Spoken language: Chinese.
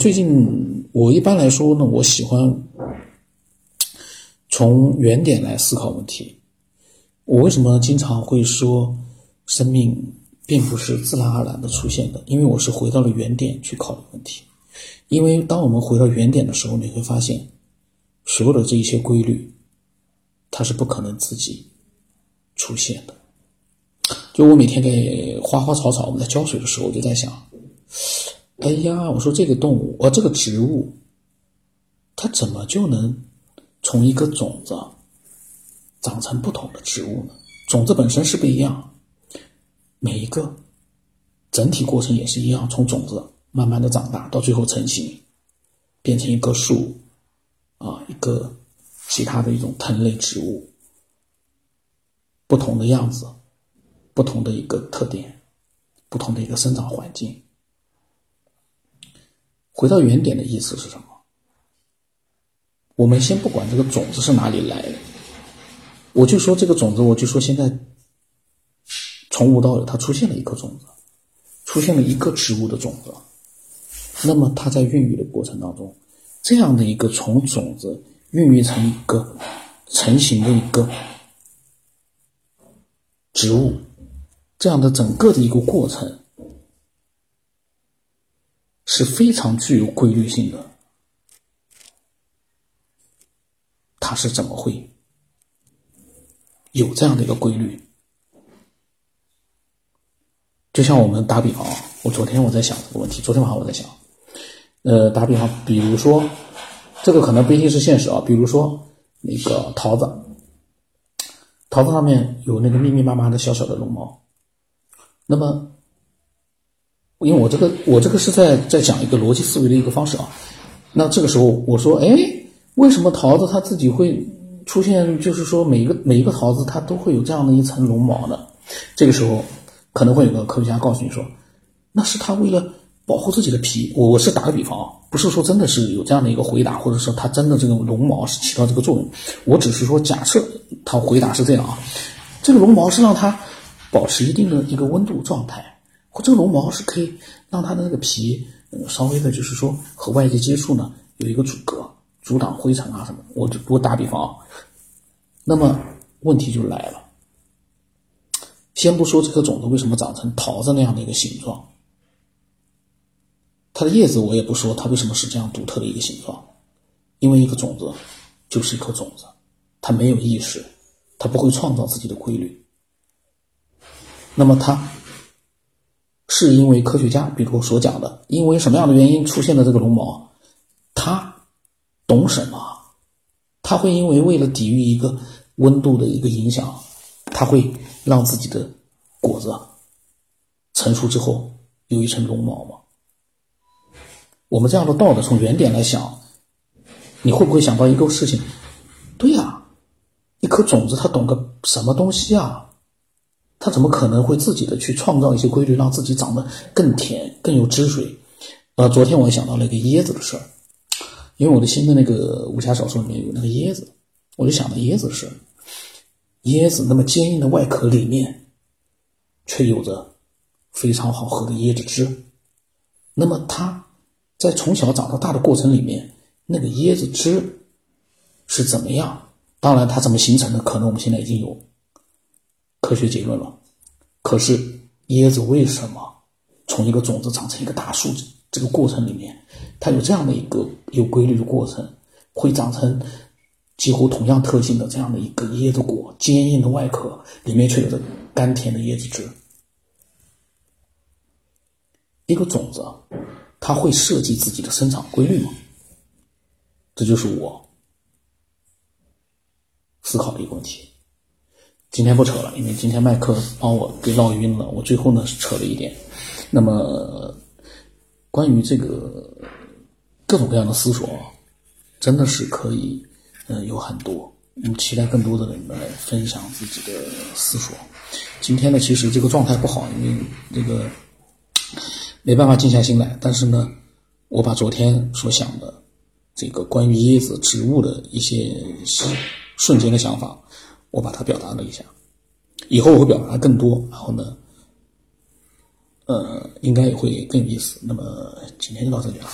最近我一般来说呢，我喜欢从原点来思考问题。我为什么经常会说生命并不是自然而然的出现的？因为我是回到了原点去考虑问题。因为当我们回到原点的时候，你会发现所有的这一些规律，它是不可能自己出现的。就我每天给花花草草我们在浇水的时候，我就在想。哎呀，我说这个动物，呃，这个植物，它怎么就能从一个种子长成不同的植物呢？种子本身是不一样，每一个整体过程也是一样，从种子慢慢的长大，到最后成型，变成一棵树，啊，一个其他的一种藤类植物，不同的样子，不同的一个特点，不同的一个生长环境。回到原点的意思是什么？我们先不管这个种子是哪里来的，我就说这个种子，我就说现在从无到有，它出现了一颗种子，出现了一个植物的种子。那么它在孕育的过程当中，这样的一个从种子孕育成一个成型的一个植物，这样的整个的一个过程。是非常具有规律性的，它是怎么会有这样的一个规律？就像我们打比方，我昨天我在想这个问题，昨天晚上我在想，呃，打比方，比如说，这个可能不一定是现实啊，比如说那个桃子，桃子上面有那个密密麻麻的小小的绒毛，那么。因为我这个我这个是在在讲一个逻辑思维的一个方式啊，那这个时候我说，哎，为什么桃子它自己会出现？就是说每一个每一个桃子它都会有这样的一层绒毛呢？这个时候可能会有个科学家告诉你说，那是它为了保护自己的皮。我我是打个比方啊，不是说真的是有这样的一个回答，或者说它真的这个绒毛是起到这个作用。我只是说假设它回答是这样啊，这个绒毛是让它保持一定的一个温度状态。或这个绒毛是可以让它的那个皮，稍微的，就是说和外界接触呢，有一个阻隔，阻挡灰尘啊什么。我就我打比方啊，那么问题就来了。先不说这颗种子为什么长成桃子那样的一个形状，它的叶子我也不说它为什么是这样独特的一个形状，因为一个种子就是一颗种子，它没有意识，它不会创造自己的规律。那么它。是因为科学家，比如我所讲的，因为什么样的原因出现的这个绒毛，他懂什么？他会因为为了抵御一个温度的一个影响，他会让自己的果子成熟之后有一层绒毛吗？我们这样的道德从原点来想，你会不会想到一个事情？对呀，一颗种子它懂个什么东西啊？它怎么可能会自己的去创造一些规律，让自己长得更甜、更有汁水？呃，昨天我也想到了一个椰子的事儿，因为我的新的那个武侠小说里面有那个椰子，我就想到椰子的事。椰子那么坚硬的外壳里面，却有着非常好喝的椰子汁。那么它在从小长到大的过程里面，那个椰子汁是怎么样？当然，它怎么形成的，可能我们现在已经有。科学结论了，可是椰子为什么从一个种子长成一个大树？这个过程里面，它有这样的一个有规律的过程，会长成几乎同样特性的这样的一个椰子果，坚硬的外壳里面却有着甘甜的椰子汁。一个种子，它会设计自己的生长规律吗？这就是我思考的一个问题。今天不扯了，因为今天麦克帮我给绕晕了。我最后呢是扯了一点。那么，关于这个各种各样的思索，真的是可以，嗯，有很多。嗯，期待更多的人来分享自己的思索。今天呢，其实这个状态不好，因为这个没办法静下心来。但是呢，我把昨天所想的这个关于椰子植物的一些瞬间的想法。我把它表达了一下，以后我会表达更多，然后呢，呃，应该也会更有意思。那么今天就到这里了。